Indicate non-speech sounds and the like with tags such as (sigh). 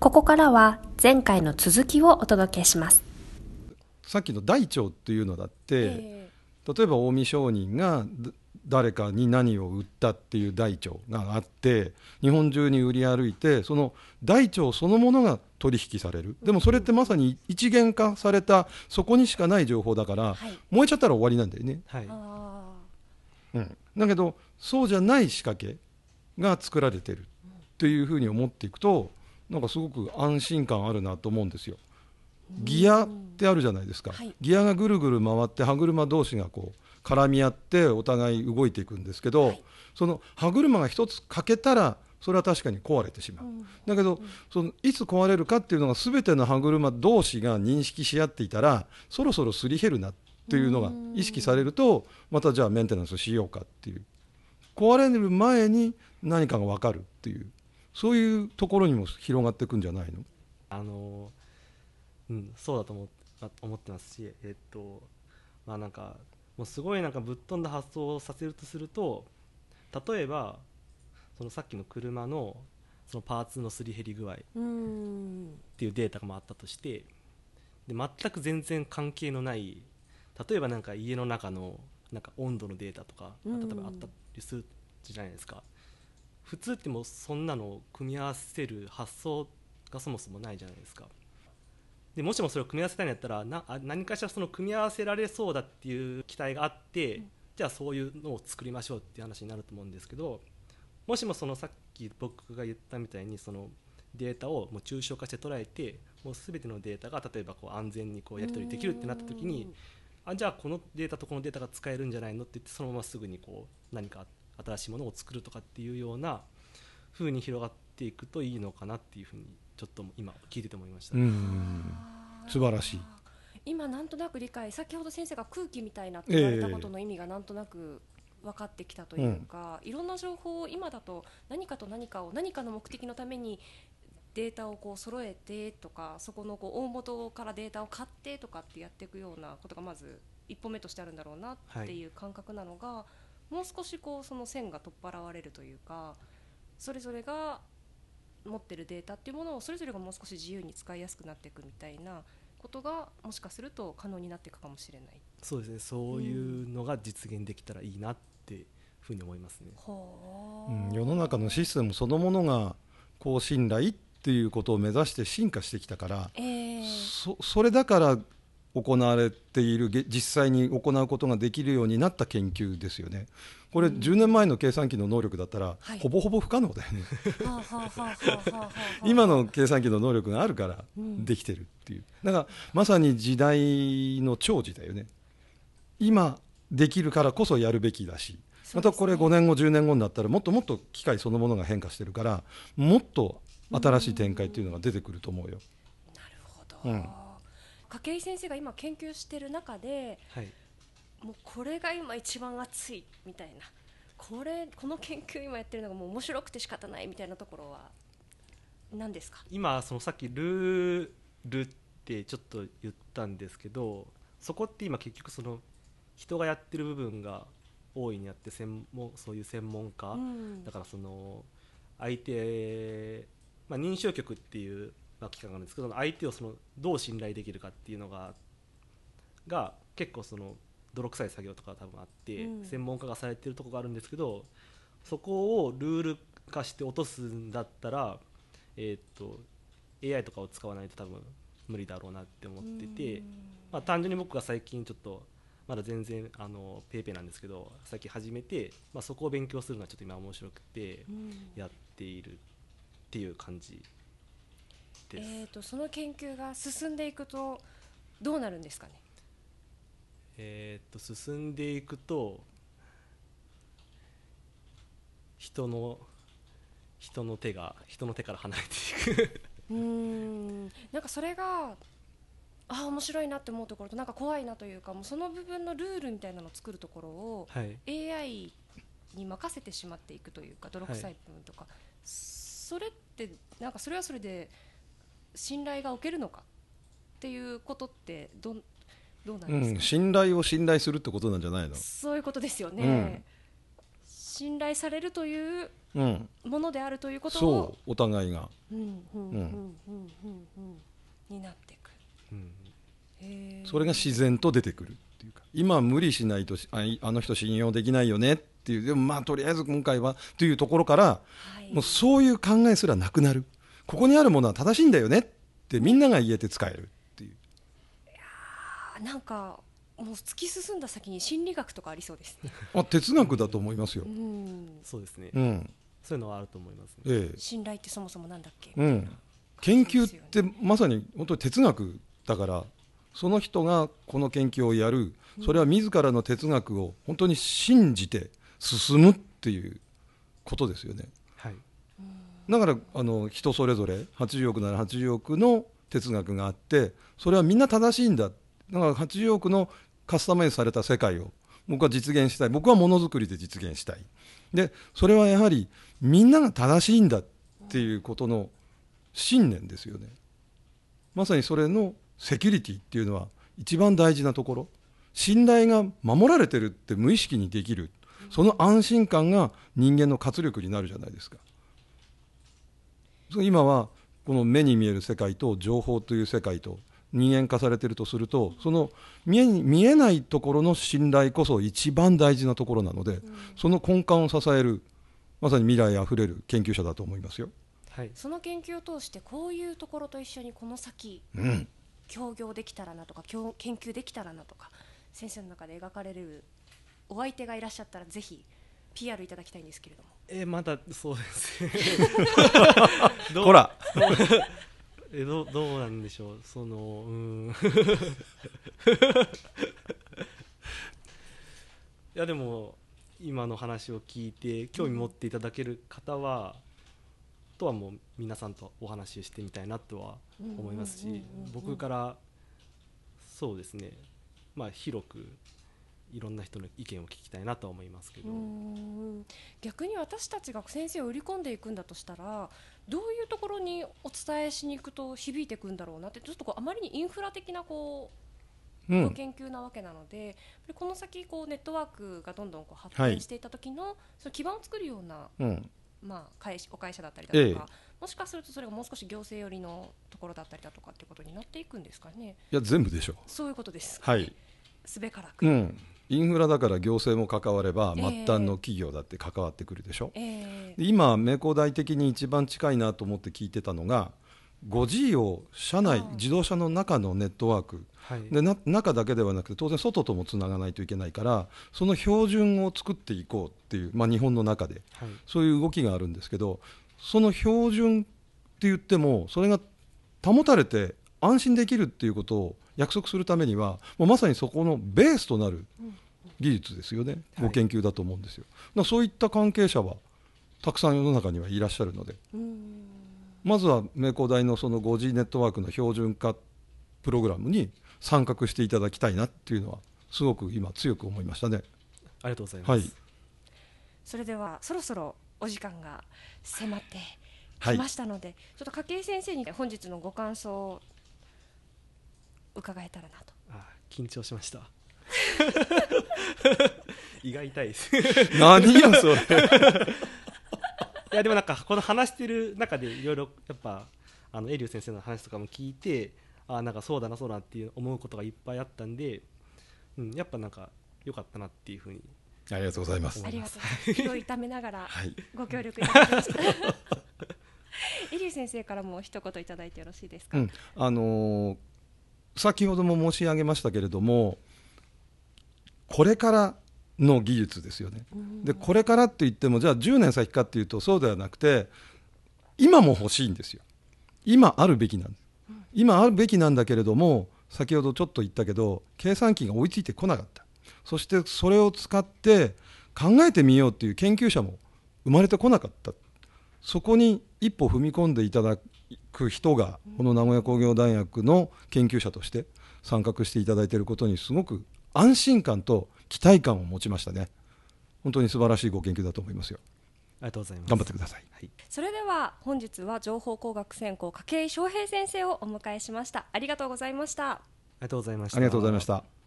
ここからは前回の続きをお届けします。さっきの大腸っていうのだって、え例えば近江商人がだ誰かに何を売ったっていう大腸があって日本中に売り歩いてその大腸そのものが取引される。でもそれってまさに一元化されたそこにしかない情報だから、はい。燃えちゃったら終わりなんだよね、はい。あうん、だけどそうじゃない仕掛けが作られてるっていうふうに思っていくとなんかすごく安心感あるなと思うんですよ。ギアってあるじゃないですか、はい。ギアがぐるぐる回って歯車同士がこう絡み合ってお互い動いていくんですけど、はい。その歯車が一つ欠けたらそれは確かに壊れてしまう、うん。だけど、そのいつ壊れるかっていうのが全ての歯車同士が認識し合っていたらそろそろすり減るなっていうのが意識されるとまたじゃあメンテナンスしようかっていう。壊れる前に何かが分かるっていうそういうところにも広がっていくんじゃないの？あのうんそうだと思思ってますしえっとまあなんかもうすごいなんかぶっ飛んだ発想をさせるとすると例えばそのさっきの車のそのパーツのすり減り具合っうん。ていうデータがあったとしてで全く全然関係のない例えばなんか家の中のなんか温度のデータとかうん。例えばあったりするじゃないですか普通ってもうそんなのを組み合わせる発想がそもそもないじゃないですか。でもしもそれを組み合わせたいんやったらなあ何かしらその組み合わせられそうだっていう期待があって、じゃあそういうのを作りましょうっていう話になると思うんですけどもしもそのさっき僕が言ったみたいにそのデータをもう抽象化して捉えてもう全てのデータが例えばこう安全にこうやり取りできるってなった時にあじゃあこのデータとこのデータが使えるんじゃないのって言ってそのまますぐにこう何か新しいものを作るとかっていうような風に広がっていくといいのかなっていうふうにちょっと今聞いてて思いました、うん素晴らしい。今なんとなく理解先ほど先生が空気みたいなって言われたことの意味がなんとなく分かってきたというか、いろんな情報を今だと何かと何かを何かの目的のためにデータをこう揃えてとかそこのこう大元からデータを買ってとかってやっていくようなことがまず一歩目としてあるんだろうなっていう感覚なのが、もう少しこうその線が取っ払われるというかそれぞれが持ってるデータっていうものをそれぞれがもう少し自由に使いやすくなっていくみたいなことがもしかすると可能になっていくかもしれない。そうですね。そういうのが実現できたらいいなっていうふうに思いますね、ほう。ん。世の中のシステムそのものが高信頼っていうことを目指して進化してきたからえーそそれだから行われているげ実際に行うことができるようになった研究ですよね。これ10年前の計算機の能力だったら、はいほぼほぼ不可能だよね。今の計算機の能力があるからうんできてるっていう。だからまさに時代の寵児だよね。今できるからこそやるべきだし、またこれ5年後10年後になったらもっともっと機械そのものが変化してるからもっと新しい展開っていうのが出てくると思うよ。なるほど、うん筧井先生が今研究してる中ではい。もうこれが今一番熱いみたいな。これこの研究今やってるのがもう面白くて仕方ないみたいなところは何ですか？今そのさっきルールってちょっと言ったんですけどそこって今結局その人がやってる部分が大いにあって専門そういう専門家、うん。だからその相手、まあ、認証局っていう、まあ、機関があるんですけど相手をそのどう信頼できるかっていうのがが結構その泥臭い作業とか多分あって、うん。専門家がされてるところがあるんですけどそこをルール化して落とすんだったら、えーっと AI とかを使わないと多分無理だろうなって思ってて、うん。まあ、単純に僕が最近ちょっとまだ全然あのペイペイなんですけど最近始めて、まあ、そこを勉強するのはちょっと今面白くてうん。やっているっていう感じです。えー、とその研究が進んでいくとどうなるんですかね？えーっと進んでいくと人の人の手が人の手から離れていく。うーん。なんかそれがああ面白いなって思うところとなんか怖いなというかもうその部分のルールみたいなのを作るところをはい。AI に任せてしまっていくというか泥臭い部分とか、それってなんかそれはそれで信頼がおけるのかっていうことってどんどうなんうですか、ん、信頼を信頼するってことなんじゃないの？そういうことですよね、信頼されるといううん、ものであるということそをうお互いが。うんうんうんうんうんうん。うんになっていくうんそれが自然と出てくるっていうか今無理しないとしあいあの人信用できないよねっていうでもまあとりあえず今回はというところからはいもうそういう考えすらなくなるここにあるものは正しいんだよねってみんなが言えて使えるっていう。あなんかもう突き進んだ先に心理学とかありそうですね。(laughs) あ哲学だと思いますよ。う、ん、そうですね、うん。そういうのはあると思いますね。ええ。信頼ってそもそもなんだっけ？うん、研究ってまさに本当に哲学だからその人がこの研究をやる。それは自らの哲学を本当に信じて進むっていうことですよね。はいだからあの人それぞれ80億なら80億の哲学があってそれはみんな正しいんだ。だから80億のカスタマイズされた世界を僕は実現したい。僕はものづくりで実現したい。でそれはやはりみんなが正しいんだっていうことの信念ですよね。まさにそれのセキュリティっていうのは一番大事なところ。信頼が守られてるって無意識にできる。その安心感が人間の活力になるじゃないですか。今はこの目に見える世界と情報という世界と人間化されているとするとその見え見えないところの信頼こそ一番大事なところなので、その根幹を支えるまさに未来あふれる研究者だと思いますよ。はい。その研究を通してこういうところと一緒にこの先うん、協業できたらなとか協研究できたらなとか先生の中で描かれるお相手がいらっしゃったらぜひ PR いただきたいんですけれども。えーまだそうです (laughs) ほら。(laughs) えどうどうなんでしょう？そのうん。(laughs) いやでも今の話を聞いて興味持っていただける方は、とはもう皆さんとお話ししてみたいなとは思いますしうんうんうんうんうん。僕からそうですね。まあ広くいろんな人の意見を聞きたいなとは思いますけど、逆に私たちが先生を売り込んでいくんだとしたらどういうところにお伝えしに行くと響いていくんだろうなってちょっとこうあまりにインフラ的なこううん。研究なわけなので、この先こうネットワークがどんどんこう発はい。展していった時の、その基盤を作るような、うん。まあ、会社お会社だったりだとか、えもしかするとそれがもう少し行政寄りのところだったりだとかっていうことになっていくんですかね。いや全部でしょそういうことですはい、すべからく、うん、インフラだから行政も関わればええ。末端の企業だって関わってくるでしょ、えで今名工大的に一番近いなと思って聞いてたのが 5G を車内自動車の中のネットワーク。はい。でな中だけではなくて当然外ともつながないといけないからその標準を作っていこうっていう、まあ、日本の中で。はい。そういう動きがあるんですけどその標準って言ってもそれが保たれて安心できるっていうことを約束するためにはもうまさにそこのベースとなる技術ですよね、はいご研究だと思うんですよ。だからそういった関係者はたくさん世の中にはいらっしゃるので。まずは名工大のその 5G ネットワークの標準化プログラムに参画していただきたいなっていうのはすごく今強く思いましたね。ありがとうございます、はい。それではそろそろお時間が迫ってはいきましたので、ちょっと筧先生に本日のご感想を伺えたらなと。あ緊張しました胃が痛いです何やそれいやでもなんかこの話してる中でいろいろやっぱあのエリュー先生の話とかも聞いてあなんかそうだなそうだなっていう思うことがいっぱいあったんで、うん、やっぱなんか良かったなっていうふうにありがとうございますあ。りがとうございます。気を痛めながらはいご協力いただきました。(laughs) エリュー先生からも一言いただいてよろしいですか？うんあのー先ほども申し上げましたけれどもこれからの技術ですよね。でこれからって言ってもじゃあ10年先かっていうとそうではなくて今も欲しいんですよ。今あるべきなんです。今あるべきなんだけれども先ほどちょっと言ったけど計算機が追いついてこなかったそしてそれを使って考えてみようっていう研究者も生まれてこなかったそこに一歩踏み込んでいただく人がこの名古屋工業大学の研究者として参画していただいていることにすごく安心感と期待感を持ちましたね。本当に素晴らしいご研究だと思いますよ。ありがとうございます。頑張ってください。はい、それでは本日は情報工学専攻筧翔平先生をお迎えしました。ありがとうございました。ありがとうございました。ありがとうございました